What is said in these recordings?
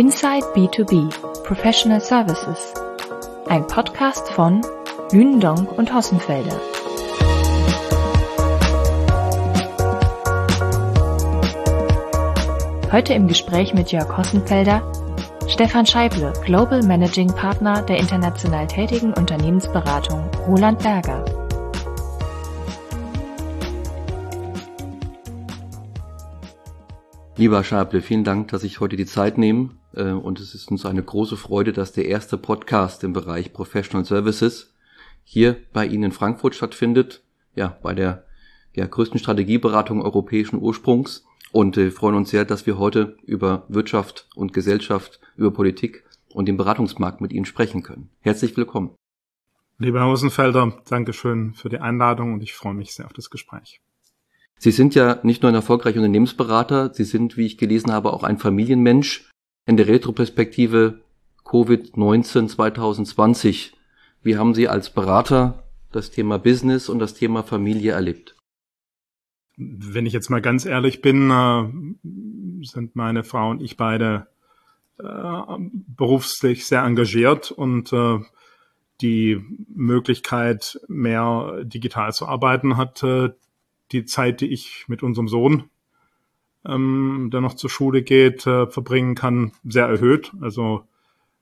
Inside B2B Professional Services. Ein Podcast von Lünendonk und Hossenfelder. Heute im Gespräch mit Jörg Hossenfelder, Stefan Scheible, Global Managing Partner der international tätigen Unternehmensberatung Roland Berger. Lieber Schable, vielen Dank, dass ich heute die Zeit nehme. Äh, und es ist uns eine große Freude, dass der erste Podcast im Bereich Professional Services hier bei Ihnen in Frankfurt stattfindet. Ja, bei der ja, größten Strategieberatung europäischen Ursprungs. Und äh, freuen uns sehr, dass wir heute über Wirtschaft und Gesellschaft, über Politik und den Beratungsmarkt mit Ihnen sprechen können. Herzlich willkommen. Lieber Herr Hosenfelder, Dankeschön für die Einladung und ich freue mich sehr auf das Gespräch. Sie sind ja nicht nur ein erfolgreicher Unternehmensberater, Sie sind, wie ich gelesen habe, auch ein Familienmensch. In der Retroperspektive Covid-19 2020, wie haben Sie als Berater das Thema Business und das Thema Familie erlebt? Wenn ich jetzt mal ganz ehrlich bin, äh, sind meine Frau und ich beide äh, beruflich sehr engagiert und äh, die Möglichkeit, mehr digital zu arbeiten, hat die Zeit, die ich mit unserem Sohn, ähm, der noch zur Schule geht, äh, verbringen kann, sehr erhöht. Also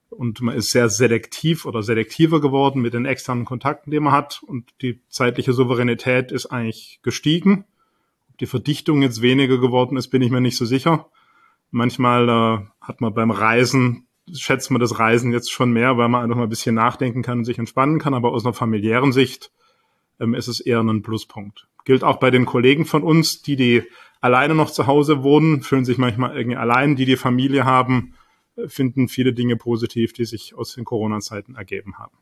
und man ist sehr selektiv oder selektiver geworden mit den externen Kontakten, die man hat. Und die zeitliche Souveränität ist eigentlich gestiegen. Ob die Verdichtung jetzt weniger geworden ist, bin ich mir nicht so sicher. Manchmal äh, hat man beim Reisen, schätzt man das Reisen jetzt schon mehr, weil man einfach mal ein bisschen nachdenken kann und sich entspannen kann. Aber aus einer familiären Sicht ähm, ist es eher ein Pluspunkt. Gilt auch bei den Kollegen von uns, die, die alleine noch zu Hause wohnen, fühlen sich manchmal irgendwie allein, die die Familie haben, äh, finden viele Dinge positiv, die sich aus den Corona-Zeiten ergeben haben.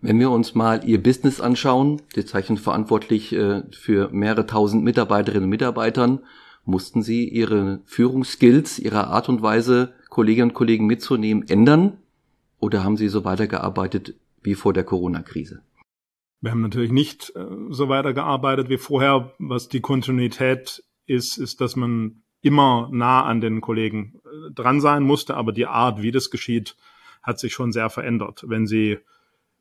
Wenn wir uns mal Ihr Business anschauen, Sie zeichnen verantwortlich äh, für mehrere tausend Mitarbeiterinnen und Mitarbeitern, mussten Sie Ihre Führungsskills, Ihre Art und Weise, Kolleginnen und Kollegen mitzunehmen, ändern? Oder haben Sie so weitergearbeitet wie vor der Corona-Krise? Wir haben natürlich nicht äh, so weitergearbeitet wie vorher. Was die Kontinuität ist, ist, dass man immer nah an den Kollegen äh, dran sein musste, aber die Art, wie das geschieht, hat sich schon sehr verändert. Wenn Sie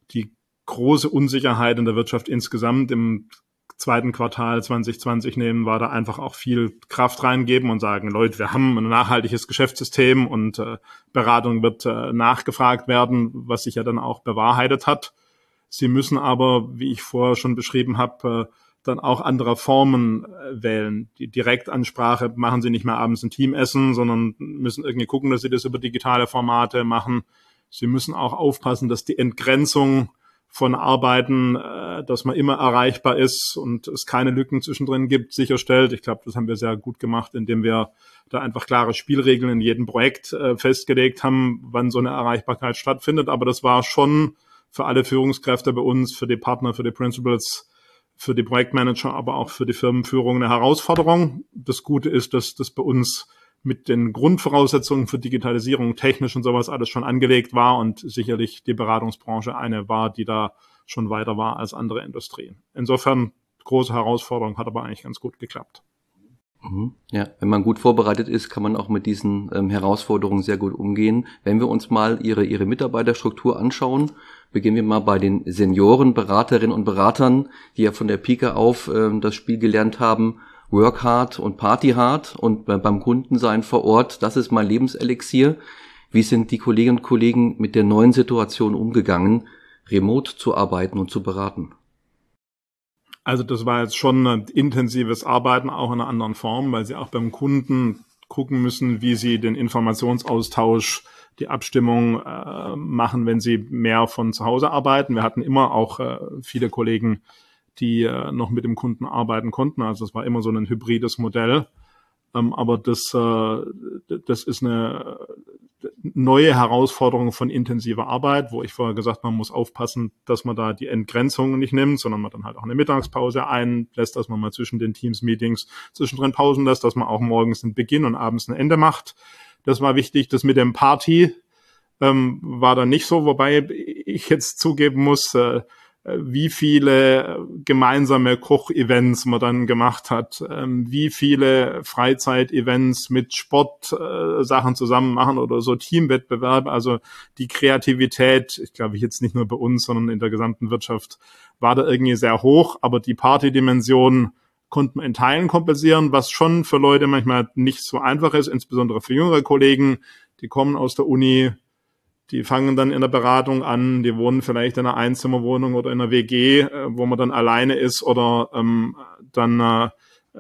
die große Unsicherheit in der Wirtschaft insgesamt im zweiten Quartal 2020 nehmen, war da einfach auch viel Kraft reingeben und sagen, Leute, wir haben ein nachhaltiges Geschäftssystem und äh, Beratung wird äh, nachgefragt werden, was sich ja dann auch bewahrheitet hat. Sie müssen aber, wie ich vorher schon beschrieben habe, äh, dann auch andere Formen äh, wählen. Die Direktansprache machen sie nicht mehr abends ein Teamessen, sondern müssen irgendwie gucken, dass sie das über digitale Formate machen. Sie müssen auch aufpassen, dass die Entgrenzung von Arbeiten, äh, dass man immer erreichbar ist und es keine Lücken zwischendrin gibt, sicherstellt. Ich glaube, das haben wir sehr gut gemacht, indem wir da einfach klare Spielregeln in jedem Projekt festgelegt haben, wann so eine Erreichbarkeit stattfindet. Aber das war schon für alle Führungskräfte bei uns, für die Partner, für die Principals, für die Projektmanager, aber auch für die Firmenführung eine Herausforderung. Das Gute ist, dass das bei uns mit den Grundvoraussetzungen für Digitalisierung, technisch und sowas alles schon angelegt war und sicherlich die Beratungsbranche eine war, die da schon weiter war als andere Industrien. Insofern große Herausforderung, hat aber eigentlich ganz gut geklappt. Mhm. Ja, wenn man gut vorbereitet ist, kann man auch mit diesen ähm, Herausforderungen sehr gut umgehen. Wenn wir uns mal Ihre, Ihre Mitarbeiterstruktur anschauen, beginnen wir mal bei den Senioren, Beraterinnen und Beratern, die ja von der Pike auf ähm, das Spiel gelernt haben, Work hard und Party hard und beim Kunden sein vor Ort, das ist mein Lebenselixier. Wie sind die Kolleginnen und Kollegen mit der neuen Situation umgegangen, remote zu arbeiten und zu beraten? Also das war jetzt schon ein intensives Arbeiten, auch in einer anderen Form, weil sie auch beim Kunden gucken müssen, wie sie den Informationsaustausch, die Abstimmung äh, machen, wenn sie mehr von zu Hause arbeiten. Wir hatten immer auch äh, viele Kollegen, die äh, noch mit dem Kunden arbeiten konnten. Also es war immer so ein hybrides Modell. Ähm, aber das, äh, das ist eine neue Herausforderung von intensiver Arbeit, wo ich vorher gesagt, man muss aufpassen, dass man da die Entgrenzung nicht nimmt, sondern man dann halt auch eine Mittagspause einlässt, dass man mal zwischen den Teams-Meetings zwischendrin Pausen lässt, dass man auch morgens einen Beginn und abends ein Ende macht. Das war wichtig. Das mit dem Party ähm, war dann nicht so, wobei ich jetzt zugeben muss, äh, wie viele gemeinsame Kochevents man dann gemacht hat, ähm, wie viele Freizeitevents mit Sportsachen zusammen machen oder so Teamwettbewerbe. Also die Kreativität, ich glaube jetzt nicht nur bei uns, sondern in der gesamten Wirtschaft war da irgendwie sehr hoch, aber die Partydimension konnten wir in Teilen kompensieren, was schon für Leute manchmal nicht so einfach ist, insbesondere für jüngere Kollegen, die kommen aus der Uni, die fangen dann in der Beratung an, die wohnen vielleicht in einer Einzimmerwohnung oder in einer WG, äh, wo man dann alleine ist oder ähm, dann äh,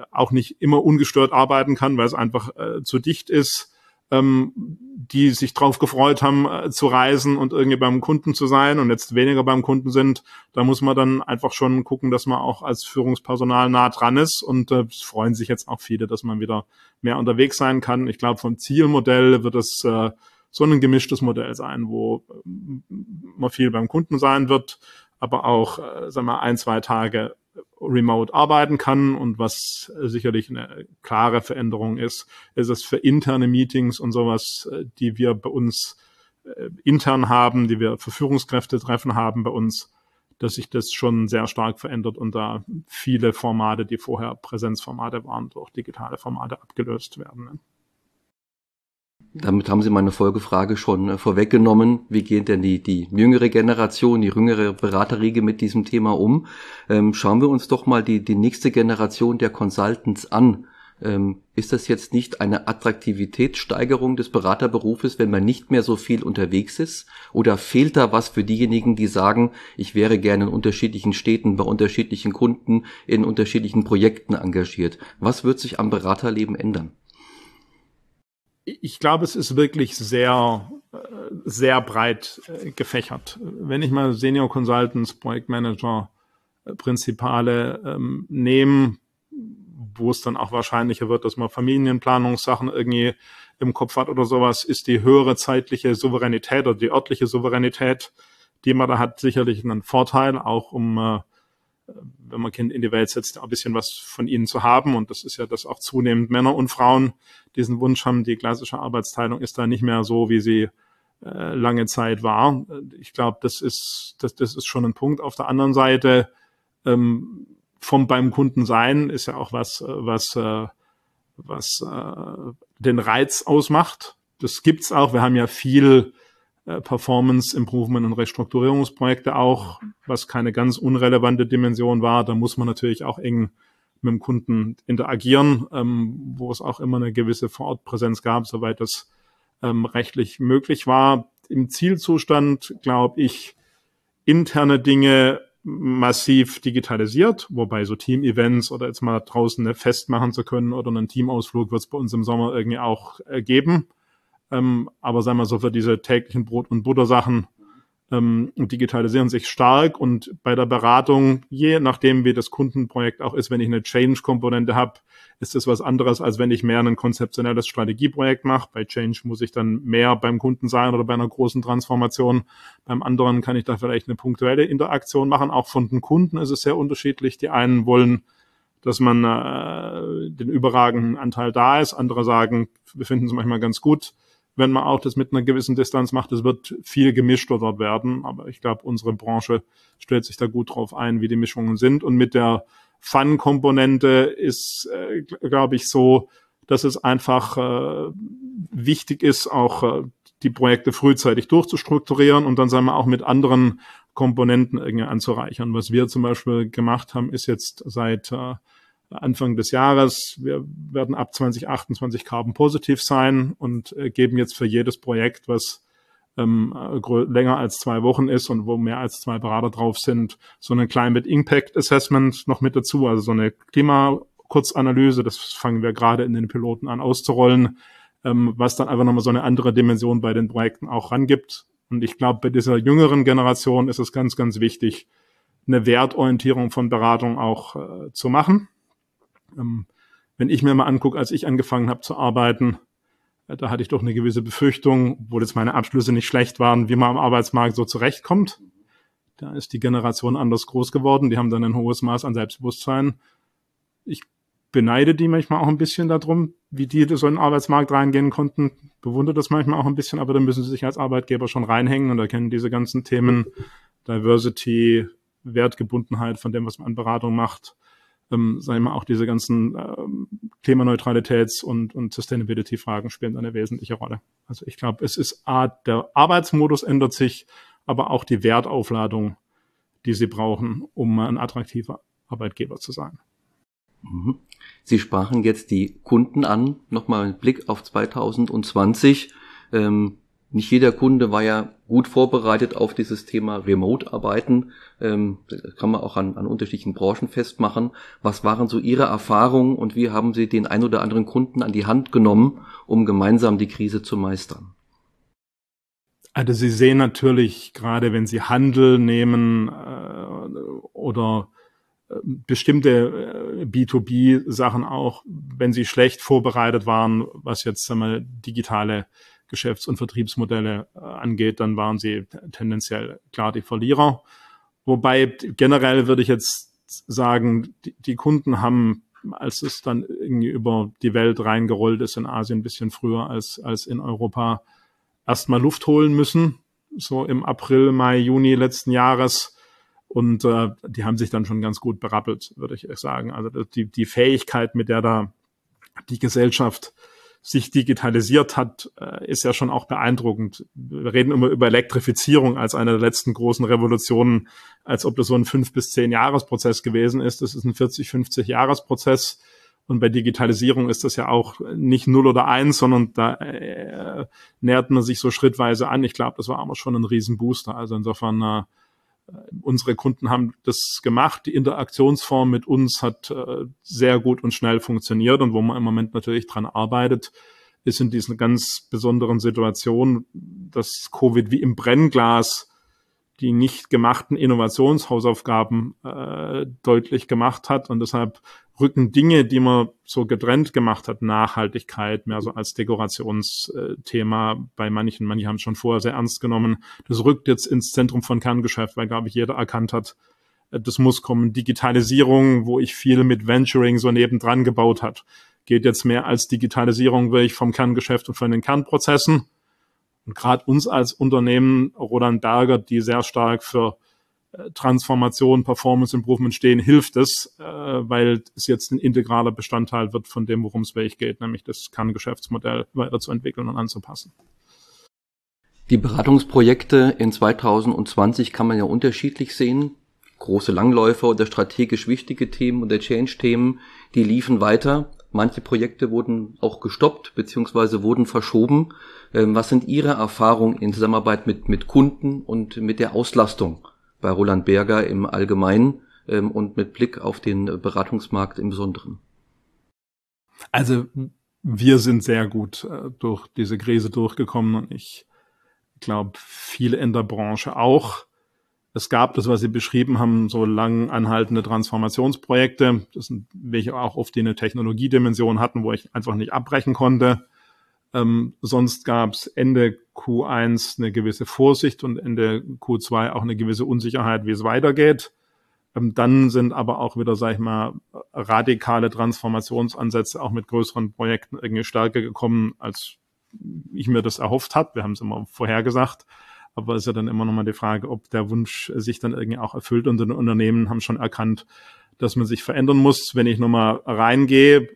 auch nicht immer ungestört arbeiten kann, weil es einfach äh, zu dicht ist, ähm, die sich drauf gefreut haben, äh, zu reisen und irgendwie beim Kunden zu sein und jetzt weniger beim Kunden sind. Da muss man dann einfach schon gucken, dass man auch als Führungspersonal nah dran ist und äh, freuen sich jetzt auch viele, dass man wieder mehr unterwegs sein kann. Ich glaube, vom Zielmodell wird es äh, so ein gemischtes Modell sein, wo ähm, man viel beim Kunden sein wird, aber auch, äh, sagen wir, ein, zwei Tage remote arbeiten kann und was sicherlich eine klare Veränderung ist, ist es für interne Meetings und sowas, äh, die wir bei uns äh, intern haben, die wir für Führungskräfte treffen haben bei uns, dass sich das schon sehr stark verändert und da viele Formate, die vorher Präsenzformate waren, durch digitale Formate abgelöst werden. Damit haben Sie meine Folgefrage schon äh, vorweggenommen. Wie geht denn die, die jüngere Generation, die jüngere Beraterriege mit diesem Thema um? Ähm, schauen wir uns doch mal die, die nächste Generation der Consultants an. Ähm, ist das jetzt nicht eine Attraktivitätssteigerung des Beraterberufes, wenn man nicht mehr so viel unterwegs ist? Oder fehlt da was für diejenigen, die sagen, ich wäre gerne in unterschiedlichen Städten, bei unterschiedlichen Kunden, in unterschiedlichen Projekten engagiert? Was wird sich am Beraterleben ändern? Ich glaube, es ist wirklich sehr, äh, sehr breit äh, gefächert. Wenn ich mal Senior Consultants, Projektmanager, äh, Prinzipale ähm, nehme, wo es dann auch wahrscheinlicher wird, dass man Familienplanungssachen irgendwie im Kopf hat oder sowas, ist die höhere zeitliche Souveränität oder die örtliche Souveränität, die man da hat, sicherlich einen Vorteil, auch um äh, wenn man Kind in die Welt setzt, ein bisschen was von ihnen zu haben. Und das ist ja, dass auch zunehmend Männer und Frauen diesen Wunsch haben. Die klassische Arbeitsteilung ist da nicht mehr so, wie sie äh, lange Zeit war. Ich glaube, das ist, das, das ist schon ein Punkt. Auf der anderen Seite, ähm, vom beim Kunden sein ist ja auch was, äh, was, äh, was äh, den Reiz ausmacht. Das gibt's auch. Wir haben ja viel Performance Improvement und Restrukturierungsprojekte auch, was keine ganz unrelevante Dimension war. Da muss man natürlich auch eng mit dem Kunden interagieren, ähm, wo es auch immer eine gewisse Vorortpräsenz gab, soweit das ähm, rechtlich möglich war. Im Zielzustand, glaube ich, interne Dinge massiv digitalisiert, wobei so Team-Events oder jetzt mal draußen eine Fest machen zu können oder einen Teamausflug wird es bei uns im Sommer irgendwie auch äh, geben. Ähm, aber sagen wir so, für diese täglichen Brot- und Buttersachen ähm, digitalisieren sich stark und bei der Beratung, je nachdem wie das Kundenprojekt auch ist, wenn ich eine Change-Komponente habe, ist es was anderes, als wenn ich mehr ein konzeptionelles Strategieprojekt mache. Bei Change muss ich dann mehr beim Kunden sein oder bei einer großen Transformation. Beim anderen kann ich da vielleicht eine punktuelle Interaktion machen. Auch von den Kunden ist es sehr unterschiedlich. Die einen wollen dass man äh, den überragenden Anteil da ist. Andere sagen, wir finden es manchmal ganz gut, wenn man auch das mit einer gewissen Distanz macht. Es wird viel gemischter dort werden, aber ich glaube, unsere Branche stellt sich da gut drauf ein, wie die Mischungen sind. Und mit der Fun-Komponente ist, äh, glaube ich, so, dass es einfach äh, wichtig ist, auch äh, die Projekte frühzeitig durchzustrukturieren und dann sagen wir auch mit anderen Komponenten irgendwie anzureichern. Was wir zum Beispiel gemacht haben, ist jetzt seit äh, Anfang des Jahres. Wir werden ab 2028 Carbon positiv sein und äh, geben jetzt für jedes Projekt, was ähm, länger als zwei Wochen ist und wo mehr als zwei Berater drauf sind, so eine Climate Impact Assessment noch mit dazu, also so eine Klimakurzanalyse. Das fangen wir gerade in den Piloten an auszurollen, ähm, was dann einfach nochmal so eine andere Dimension bei den Projekten auch rangibt. Und ich glaube, bei dieser jüngeren Generation ist es ganz, ganz wichtig, eine Wertorientierung von Beratung auch äh, zu machen. Ähm, wenn ich mir mal angucke, als ich angefangen habe zu arbeiten, äh, da hatte ich doch eine gewisse Befürchtung, obwohl jetzt meine Abschlüsse nicht schlecht waren, wie man am Arbeitsmarkt so zurechtkommt. Da ist die Generation anders groß geworden. Die haben dann ein hohes Maß an Selbstbewusstsein. Ich beneide die manchmal auch ein bisschen darum, wie die so in den Arbeitsmarkt reingehen konnten. Bewundere das manchmal auch ein bisschen, aber dann müssen sie sich als Arbeitgeber schon reinhängen und erkennen diese ganzen Themen Diversity, Wertgebundenheit von dem, was man an Beratung macht. Ähm, sagen wir auch diese ganzen ähm, Klimaneutralitäts- und, und Sustainability-Fragen spielen eine wesentliche Rolle. Also ich glaube, es ist Art, der Arbeitsmodus ändert sich, aber auch die Wertaufladung, die sie brauchen, um ein attraktiver Arbeitgeber zu sein. Mhm. Sie sprachen jetzt die Kunden an. Nochmal ein Blick auf 2020. Ähm, nicht jeder Kunde war ja gut vorbereitet auf dieses Thema Remote-Arbeiten. Ähm, das kann man auch an, an unterschiedlichen Branchen festmachen. Was waren so Ihre Erfahrungen und wie haben Sie den ein oder anderen Kunden an die Hand genommen, um gemeinsam die Krise zu meistern? Also Sie sehen natürlich, gerade wenn Sie Handel nehmen äh, oder äh, bestimmte äh, B2B-Sachen auch, wenn sie schlecht vorbereitet waren, was jetzt wir, digitale Geschäfts- und Vertriebsmodelle äh, angeht, dann waren sie tendenziell klar die Verlierer. Wobei generell würde ich jetzt sagen, die, die Kunden haben, als es dann irgendwie über die Welt reingerollt ist in Asien ein bisschen früher als, als in Europa, erstmal Luft holen müssen, so im April, Mai, Juni letzten Jahres. Und äh, die haben sich dann schon ganz gut berappelt, würde ich sagen. Also die, die Fähigkeit, mit der da die Gesellschaft sich digitalisiert hat, äh, ist ja schon auch beeindruckend. Wir reden immer über Elektrifizierung als eine der letzten großen Revolutionen, als ob das so ein fünf bis zehn Jahresprozess gewesen ist. Das ist ein 40, 50 Jahresprozess. Und bei Digitalisierung ist das ja auch nicht null oder eins, sondern da äh, nähert man sich so schrittweise an. Ich glaube, das war aber schon ein Riesenbooster. Also insofern äh, unsere Kunden haben das gemacht. Die Interaktionsform mit uns hat äh, sehr gut und schnell funktioniert und wo man im Moment natürlich dran arbeitet, ist in diesen ganz besonderen Situationen, dass Covid wie im Brennglas die nicht gemachten Innovationshausaufgaben äh, deutlich gemacht hat und deshalb rücken Dinge, die man so getrennt gemacht hat, Nachhaltigkeit mehr so als Dekorationsthema bei manchen, manche haben es schon vorher sehr ernst genommen. Das rückt jetzt ins Zentrum von Kerngeschäft, weil, glaube ich, jeder erkannt hat, äh, das muss kommen. Digitalisierung, wo ich viel mit Venturing so nebendran gebaut hat, geht jetzt mehr als Digitalisierung wirklich vom Kerngeschäft und von den Kernprozessen. Und gerade uns als Unternehmen, Roland Berger, die sehr stark für Transformation, Performance Improvement stehen, hilft es, äh, weil es jetzt ein integraler Bestandteil wird von dem, worum es wirklich geht, nämlich das Kerngeschäftsmodell weiterzuentwickeln und anzupassen. Die Beratungsprojekte in 2020 kann man ja unterschiedlich sehen. Große Langläufer oder strategisch wichtige Themen oder Change-Themen, die liefen weiter. Manche Projekte wurden auch gestoppt bzw. wurden verschoben. Ähm, was sind Ihre Erfahrungen in Zusammenarbeit mit, mit Kunden und mit der Auslastung bei Roland Berger im Allgemeinen ähm, und mit Blick auf den Beratungsmarkt im Besonderen? Also wir sind sehr gut äh, durch diese Krise durchgekommen und ich glaube, viele in der Branche auch. Es gab das, was Sie beschrieben haben, so lang anhaltende Transformationsprojekte, das sind welche auch oft die eine Technologiedimension hatten, wo ich einfach nicht abbrechen konnte. Ähm, sonst gab es Ende Q1 eine gewisse Vorsicht und Ende Q2 auch eine gewisse Unsicherheit, wie es weitergeht. Ähm, dann sind aber auch wieder, sag ich mal, radikale Transformationsansätze auch mit größeren Projekten irgendwie stärker gekommen, als ich mir das erhofft habe. Wir haben es immer vorhergesagt. Aber es ist ja dann immer nochmal die Frage, ob der Wunsch sich dann irgendwie auch erfüllt. Und die Unternehmen haben schon erkannt, dass man sich verändern muss. Wenn ich nochmal reingehe,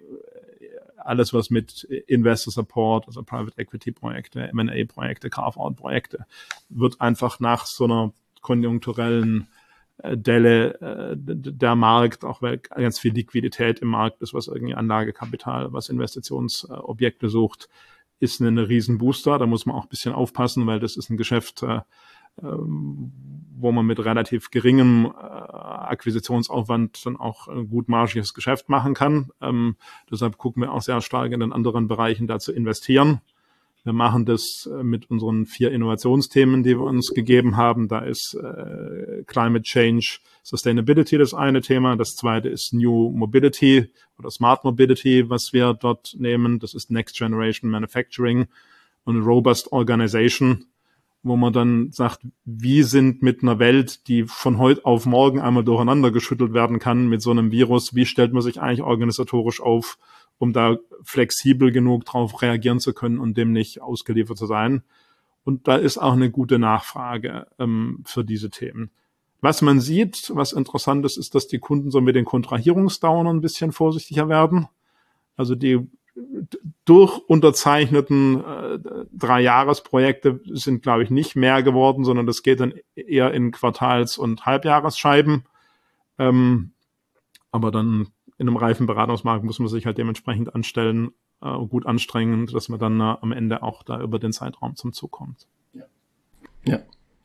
alles, was mit Investor Support, also Private Equity Projekte, M&A Projekte, Carve-out Projekte, wird einfach nach so einer konjunkturellen äh, Delle äh, der Markt, auch weil ganz viel Liquidität im Markt ist, was irgendwie Anlagekapital, was Investitionsobjekte sucht, ist eine riesen Booster. Da muss man auch ein bisschen aufpassen, weil das ist ein Geschäft, äh, ähm, wo man mit relativ geringem äh, Akquisitionsaufwand dann auch ein gutmarschiges Geschäft machen kann. Ähm, deshalb gucken wir auch sehr stark in den anderen Bereichen da zu investieren. Wir machen das äh, mit unseren vier Innovationsthemen, die wir uns gegeben haben. Da ist äh, Climate Change, Sustainability das eine Thema. Das zweite ist New Mobility oder Smart Mobility, was wir dort nehmen. Das ist Next Generation Manufacturing und Robust Organization wo man dann sagt, wie sind mit einer Welt, die von heute auf morgen einmal durcheinander geschüttelt werden kann mit so einem Virus, wie stellt man sich eigentlich organisatorisch auf, um da flexibel genug drauf reagieren zu können und dem nicht ausgeliefert zu sein. Und da ist auch eine gute Nachfrage ähm, für diese Themen. was man sieht, was interessant ist, ist, dass die Kunden so mit den Kontrahierungsdauern ein bisschen vorsichtiger werden. Also die durch unterzeichneten äh, Drei-Jahres-Projekte sind, glaube ich, nicht mehr geworden, sondern das geht dann eher in Quartals- und Halbjahresscheiben. Ähm, aber dann in einem reifen Beratungsmarkt muss man sich halt dementsprechend anstellen, äh, gut anstrengen, dass man dann äh, am Ende auch da über den Zeitraum zum Zug kommt. Ja. ja.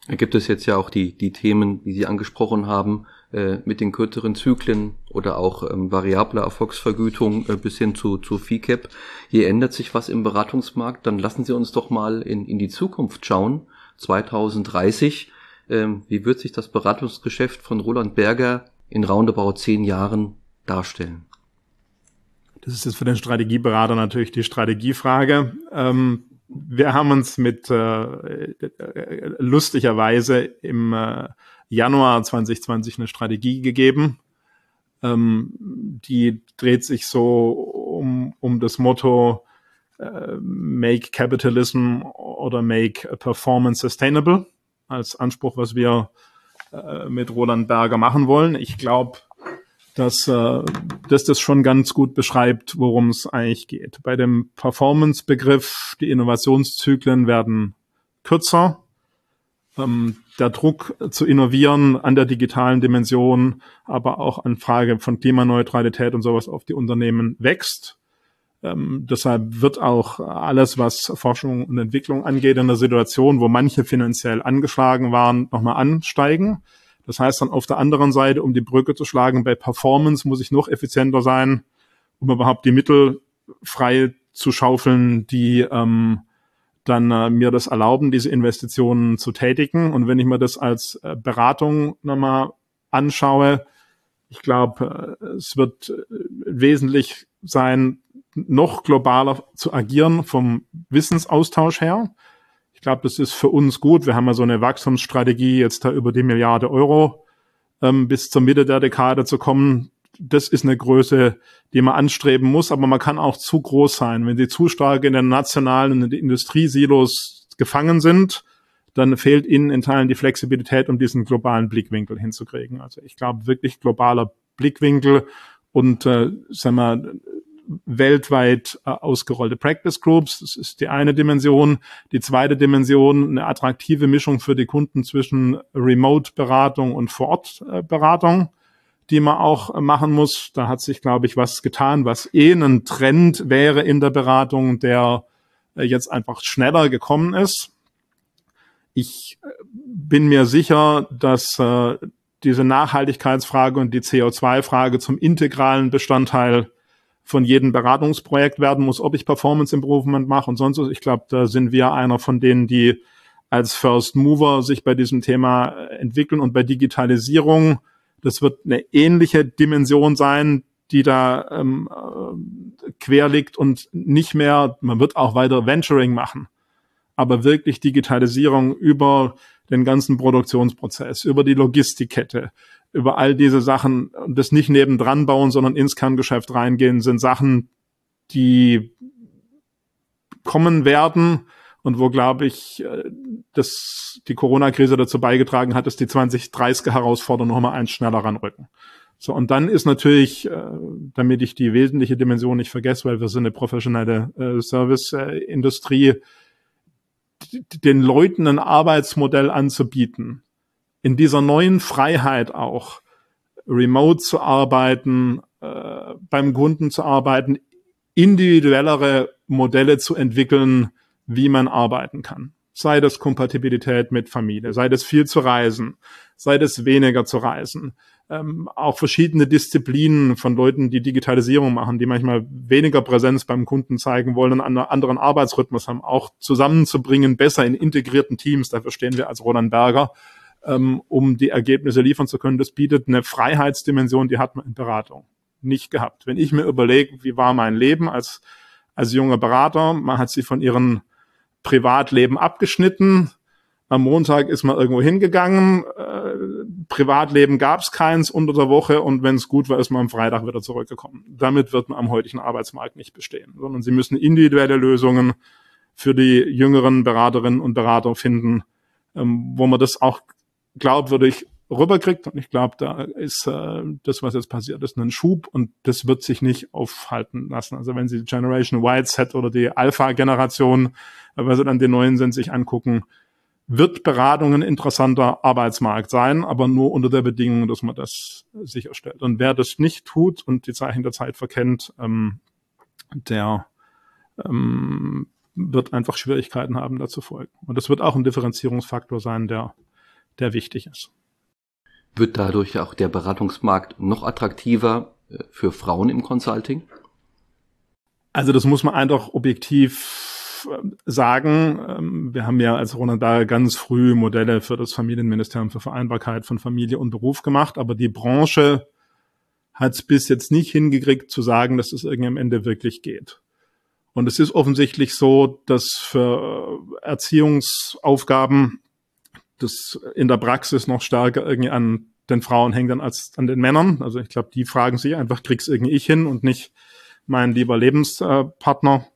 Da gibt es jetzt ja auch die, die Themen, die Sie angesprochen haben, äh, mit den kürzeren Zyklen oder auch ähm, variable Erfolgsvergütung äh, bis hin zu, zu FICAP. Hier ändert sich was im Beratungsmarkt. Dann lassen Sie uns doch mal in, in die Zukunft schauen. 2030. Ähm, wie wird sich das Beratungsgeschäft von Roland Berger in roundabout zehn Jahren darstellen? Das ist jetzt für den Strategieberater natürlich die Strategiefrage. Ähm, wir haben uns mit äh, lustigerweise im äh, Januar 2020 eine Strategie gegeben. Ähm, die dreht sich so um, um das Motto äh, Make Capitalism oder Make Performance Sustainable als Anspruch, was wir äh, mit Roland Berger machen wollen. Ich glaube, dass, äh, dass das schon ganz gut beschreibt, worum es eigentlich geht. Bei dem Performance-Begriff, die Innovationszyklen werden kürzer. Ähm, der Druck zu innovieren an der digitalen Dimension, aber auch an Frage von Klimaneutralität und sowas auf die Unternehmen wächst. Ähm, deshalb wird auch alles, was Forschung und Entwicklung angeht, in der Situation, wo manche finanziell angeschlagen waren, nochmal ansteigen. Das heißt dann auf der anderen Seite, um die Brücke zu schlagen, bei Performance muss ich noch effizienter sein, um überhaupt die Mittel frei zu schaufeln, die ähm, dann äh, mir das erlauben, diese Investitionen zu tätigen. Und wenn ich mir das als äh, Beratung nochmal anschaue, ich glaube, äh, es wird äh, wesentlich sein, noch globaler zu agieren vom Wissensaustausch her. Ich glaube, das ist für uns gut. Wir haben ja so eine Wachstumsstrategie, jetzt da über die Milliarde Euro ähm, bis zur Mitte der Dekade zu kommen. Das ist eine Größe, die man anstreben muss, aber man kann auch zu groß sein. Wenn sie zu stark in den nationalen und in Industriesilos gefangen sind, dann fehlt ihnen in Teilen die Flexibilität, um diesen globalen Blickwinkel hinzukriegen. Also ich glaube wirklich globaler Blickwinkel und äh, sagen wir, weltweit äh, ausgerollte Practice Groups. Das ist die eine Dimension. Die zweite Dimension, eine attraktive Mischung für die Kunden zwischen Remote-Beratung und Vor-Ort-Beratung, die man auch machen muss. Da hat sich, glaube ich, was getan, was eh ein Trend wäre in der Beratung, der äh, jetzt einfach schneller gekommen ist. Ich äh, bin mir sicher, dass äh, diese Nachhaltigkeitsfrage und die CO2-Frage zum integralen Bestandteil von jedem Beratungsprojekt werden muss, ob ich Performance Improvement mache und sonst was. Ich glaube, da sind wir einer von denen, die als First Mover sich bei diesem Thema äh, entwickeln und bei Digitalisierung. Das wird eine ähnliche Dimension sein, die da ähm, äh, quer liegt und nicht mehr, man wird auch weiter Venturing machen, aber wirklich Digitalisierung über den ganzen Produktionsprozess, über die Logistikkette, über all diese Sachen das nicht nebendran bauen, sondern ins Kerngeschäft reingehen, sind Sachen, die kommen werden und wo, glaube ich, äh, dass die Corona-Krise dazu beigetragen hat, dass die 2030er Herausforderungen nochmal eins schneller ranrücken. So, und dann ist natürlich, äh, damit ich die wesentliche Dimension nicht vergesse, weil wir sind eine professionelle äh, Service-Industrie, den Leuten ein Arbeitsmodell anzubieten, in dieser neuen Freiheit auch remote zu arbeiten, äh, beim Kunden zu arbeiten, individuellere Modelle zu entwickeln, wie man arbeiten kann. Sei das Kompatibilität mit Familie, sei das viel zu reisen, sei das weniger zu reisen. Ähm, auch verschiedene Disziplinen von Leuten, die Digitalisierung machen, die manchmal weniger Präsenz beim Kunden zeigen wollen und einen anderen Arbeitsrhythmus haben, auch zusammenzubringen, besser in integrierten Teams. Dafür stehen wir als Roland Berger ähm, um die Ergebnisse liefern zu können. Das bietet eine Freiheitsdimension, die hat man in Beratung nicht gehabt. Wenn ich mir überlege, wie war mein Leben als, als junger Berater, man hat sie von ihrem Privatleben abgeschnitten. Am Montag ist man irgendwo hingegangen, äh, Privatleben gab es keins unter der Woche und wenn es gut war, ist man am Freitag wieder zurückgekommen. Damit wird man am heutigen Arbeitsmarkt nicht bestehen, sondern sie müssen individuelle Lösungen für die jüngeren Beraterinnen und Berater finden, ähm, wo man das auch glaubwürdig rüberkriegt. Und ich glaube, da ist äh, das, was jetzt passiert ist, ein Schub und das wird sich nicht aufhalten lassen. Also wenn Sie die Generation Y, Z oder die Alpha-Generation, äh, weil Sie dann die neuen sind, sich angucken, wird Beratung ein interessanter Arbeitsmarkt sein, aber nur unter der Bedingung, dass man das sicherstellt. Und wer das nicht tut und die Zeichen der Zeit verkennt, ähm, der ähm, wird einfach Schwierigkeiten haben, dazu folgen. Und das wird auch ein Differenzierungsfaktor sein, der, der wichtig ist. Wird dadurch auch der Beratungsmarkt noch attraktiver äh, für Frauen im Consulting? Also das muss man einfach objektiv ähm, sagen. Ähm, wir haben ja als Ronald Dahl ganz früh Modelle für das Familienministerium für Vereinbarkeit von Familie und Beruf gemacht, aber die Branche hat es bis jetzt nicht hingekriegt zu sagen, dass es irgendwie am Ende wirklich geht. Und es ist offensichtlich so, dass für Erziehungsaufgaben das in der Praxis noch stärker irgendwie an den Frauen hängt dann als an den Männern. Also ich glaube, die fragen sich einfach, krieg's irgendwie ich hin und nicht mein lieber Lebenspartner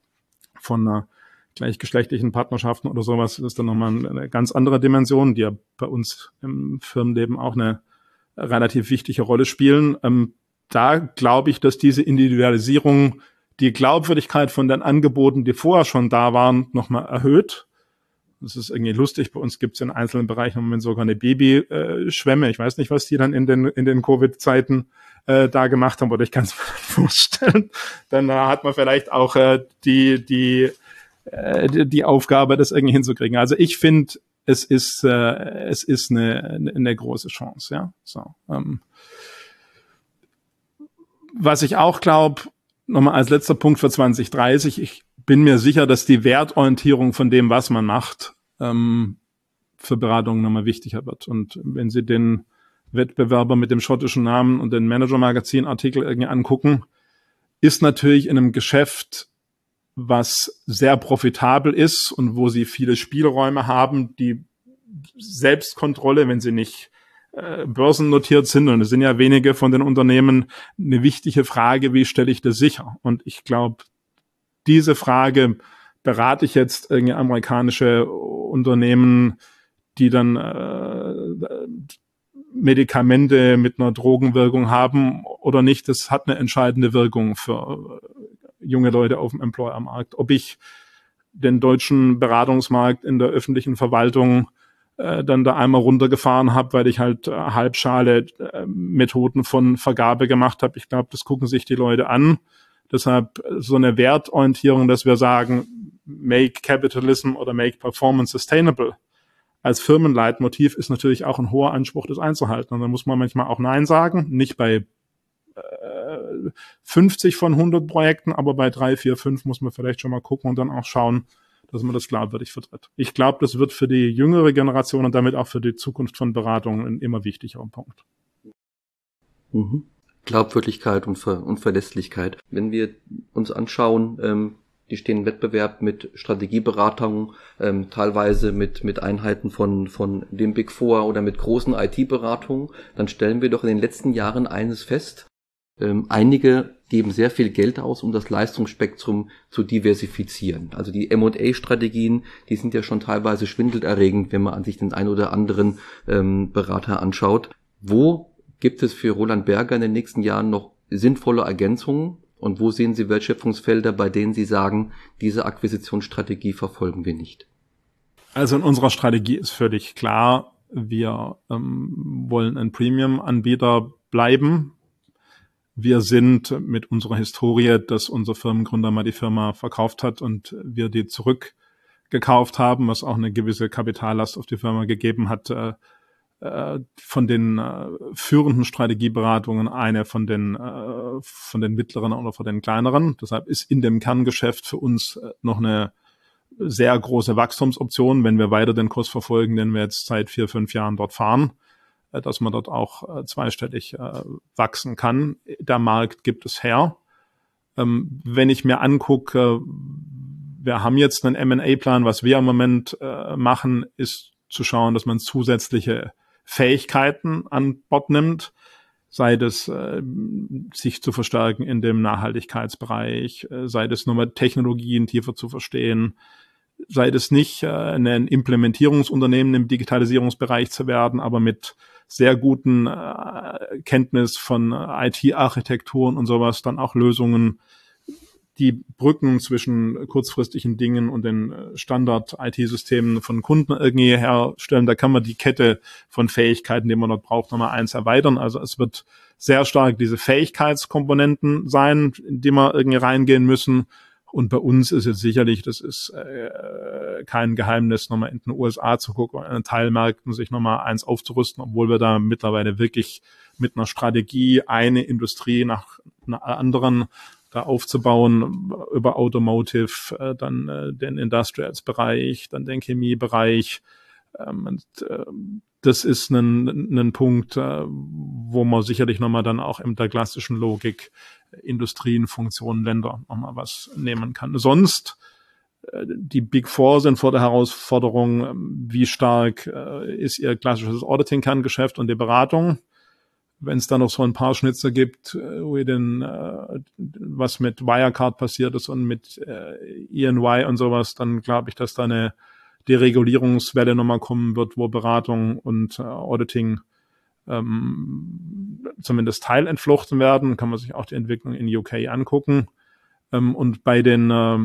von einer gleichgeschlechtlichen Partnerschaften oder sowas. Das ist dann nochmal eine ganz andere Dimension, die ja bei uns im Firmenleben auch eine relativ wichtige Rolle spielen. Ähm, da glaube ich, dass diese Individualisierung die Glaubwürdigkeit von den Angeboten, die vorher schon da waren, nochmal erhöht. Das ist irgendwie lustig. Bei uns gibt es in einzelnen Bereichen im Moment sogar eine Babyschwemme. Ich weiß nicht, was die dann in den, in den Covid-Zeiten äh, da gemacht haben, oder ich kann mir vorstellen. Dann äh, hat man vielleicht auch äh, die, die, äh, die, die Aufgabe, das irgendwie hinzukriegen. Also ich finde, es ist, äh, es ist eine, eine große Chance, ja. So, ähm. Was ich auch glaube, nochmal als letzter Punkt für 2030. Ich bin mir sicher, dass die Wertorientierung von dem, was man macht, ähm, für Beratungen nochmal wichtiger wird. Und wenn Sie den Wettbewerber mit dem schottischen Namen und den Manager-Magazin-Artikel irgendwie angucken, ist natürlich in einem Geschäft, was sehr profitabel ist und wo Sie viele Spielräume haben, die Selbstkontrolle, wenn Sie nicht äh, börsennotiert sind, und es sind ja wenige von den Unternehmen, eine wichtige Frage, wie stelle ich das sicher? Und ich glaube, diese Frage berate ich jetzt irgendwie amerikanische Unternehmen, die dann äh, Medikamente mit einer Drogenwirkung haben oder nicht, das hat eine entscheidende Wirkung für junge Leute auf dem Employer-Markt. Ob ich den deutschen Beratungsmarkt in der öffentlichen Verwaltung äh, dann da einmal runtergefahren habe, weil ich halt äh, halbschale äh, Methoden von Vergabe gemacht habe. Ich glaube, das gucken sich die Leute an. Deshalb so eine Wertorientierung, dass wir sagen, make capitalism oder make performance sustainable als Firmenleitmotiv ist natürlich auch ein hoher Anspruch, das einzuhalten. Und da muss man manchmal auch Nein sagen, nicht bei äh, 50 von 100 Projekten, aber bei drei, vier, fünf muss man vielleicht schon mal gucken und dann auch schauen, dass man das glaubwürdig vertritt. Ich glaube, das wird für die jüngere Generation und damit auch für die Zukunft von Beratungen ein immer wichtigerer Punkt. Mhm. Glaubwürdigkeit und, Ver und Verlässlichkeit. Wenn wir uns anschauen, ähm, die stehen im Wettbewerb mit Strategieberatungen, ähm, teilweise mit, mit Einheiten von, von dem Big Four oder mit großen IT-Beratungen, dann stellen wir doch in den letzten Jahren eines fest. Ähm, einige geben sehr viel Geld aus, um das Leistungsspektrum zu diversifizieren. Also die M&A-Strategien, die sind ja schon teilweise schwindelerregend, wenn man an sich den ein oder anderen ähm, Berater anschaut. Wo gibt es für Roland Berger in den nächsten Jahren noch sinnvolle Ergänzungen? Und wo sehen Sie Wertschöpfungsfelder, bei denen Sie sagen, diese Akquisitionsstrategie verfolgen wir nicht? Also in unserer Strategie ist völlig klar, wir ähm, wollen ein Premium-Anbieter bleiben. Wir sind mit unserer Historie, dass unser Firmengründer mal die Firma verkauft hat und wir die zurückgekauft haben, was auch eine gewisse Kapitallast auf die Firma gegeben hat, äh, von den äh, führenden Strategieberatungen eine von den äh, von den mittleren oder von den kleineren. Deshalb ist in dem Kerngeschäft für uns äh, noch eine sehr große Wachstumsoption, wenn wir weiter den Kurs verfolgen, den wir jetzt seit vier, fünf Jahren dort fahren. Äh, dass man dort auch äh, zweistellig äh, wachsen kann. Der Markt gibt es her. Ähm, wenn ich mir angucke, wir haben jetzt einen M&A-Plan, was wir im Moment machen, ist zu schauen, dass man zusätzliche Fähigkeiten an Bord nimmt, sei das äh, sich zu verstärken in dem Nachhaltigkeitsbereich, äh, sei das nur mal Technologien tiefer zu verstehen, sei es nicht äh, ein Implementierungsunternehmen im Digitalisierungsbereich zu werden, aber mit sehr guten äh, Kenntnis von äh, IT-Architekturen und sowas dann auch Lösungen die Brücken zwischen kurzfristigen Dingen und den äh, Standard-IT-Systemen von Kunden irgendwie herstellen. Da kann man die Kette von Fähigkeiten, die man dort braucht, nochmal eins erweitern. Also es wird sehr stark diese Fähigkeitskomponenten sein, in die wir irgendwie reingehen müssen. Und bei uns ist jetzt sicherlich, das ist äh, kein Geheimnis, nochmal in den USA zu gucken, den Teilmärkten sich nochmal eins aufzurüsten, obwohl wir da mittlerweile wirklich mit einer Strategie eine Industrie nach einer anderen da aufzubauen über Automotive, äh, dann äh, den Industrials-Bereich, dann den Chemiebereich. Ähm, und, äh, das ist ein, ein Punkt, äh, wo man sicherlich nochmal dann auch in der klassischen Logik Industrien, Funktionen, Länder nochmal was nehmen kann. Sonst äh, die Big Four sind vor der Herausforderung, ähm, wie stark äh, ist ihr klassisches Auditing-Kerngeschäft und die Beratung wenn es da noch so ein paar Schnitzer gibt, äh, wo den, äh, was mit Wirecard passiert ist und mit äh, ENY und sowas, dann glaube ich, dass da eine Deregulierungswelle nochmal kommen wird, wo Beratung und äh, Auditing ähm, zumindest teilentflochten werden. Kann man sich auch die Entwicklung in UK angucken. Ähm, und bei den äh,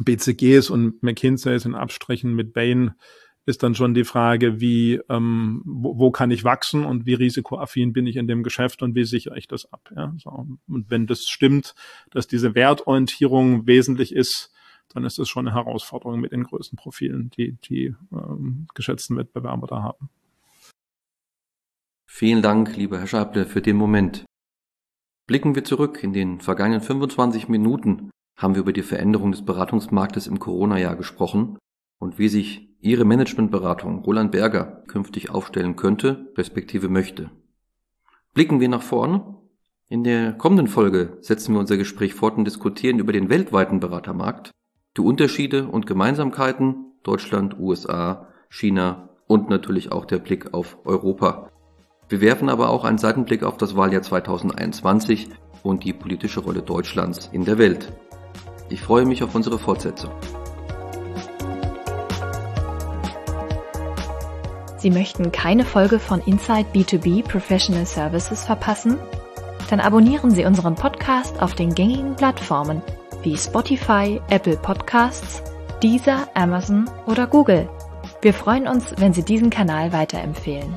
BCGs und McKinseys in Abstrichen mit Bain ist dann schon die Frage, wie, ähm, wo, wo kann ich wachsen und wie risikoaffin bin ich in dem Geschäft und wie sichere ich das ab. Ja? So. Und wenn das stimmt, dass diese Wertorientierung wesentlich ist, dann ist das schon eine Herausforderung mit den größten Profilen, die die ähm, geschätzten Wettbewerber da haben. Vielen Dank, lieber Herr Schable, für den Moment. Blicken wir zurück. In den vergangenen 25 Minuten haben wir über die Veränderung des Beratungsmarktes im Corona-Jahr gesprochen und wie sich Ihre Managementberatung Roland Berger künftig aufstellen könnte, respektive möchte. Blicken wir nach vorn. In der kommenden Folge setzen wir unser Gespräch fort und diskutieren über den weltweiten Beratermarkt, die Unterschiede und Gemeinsamkeiten Deutschland, USA, China und natürlich auch der Blick auf Europa. Wir werfen aber auch einen Seitenblick auf das Wahljahr 2021 und die politische Rolle Deutschlands in der Welt. Ich freue mich auf unsere Fortsetzung. Sie möchten keine Folge von Inside B2B Professional Services verpassen? Dann abonnieren Sie unseren Podcast auf den gängigen Plattformen wie Spotify, Apple Podcasts, Deezer, Amazon oder Google. Wir freuen uns, wenn Sie diesen Kanal weiterempfehlen.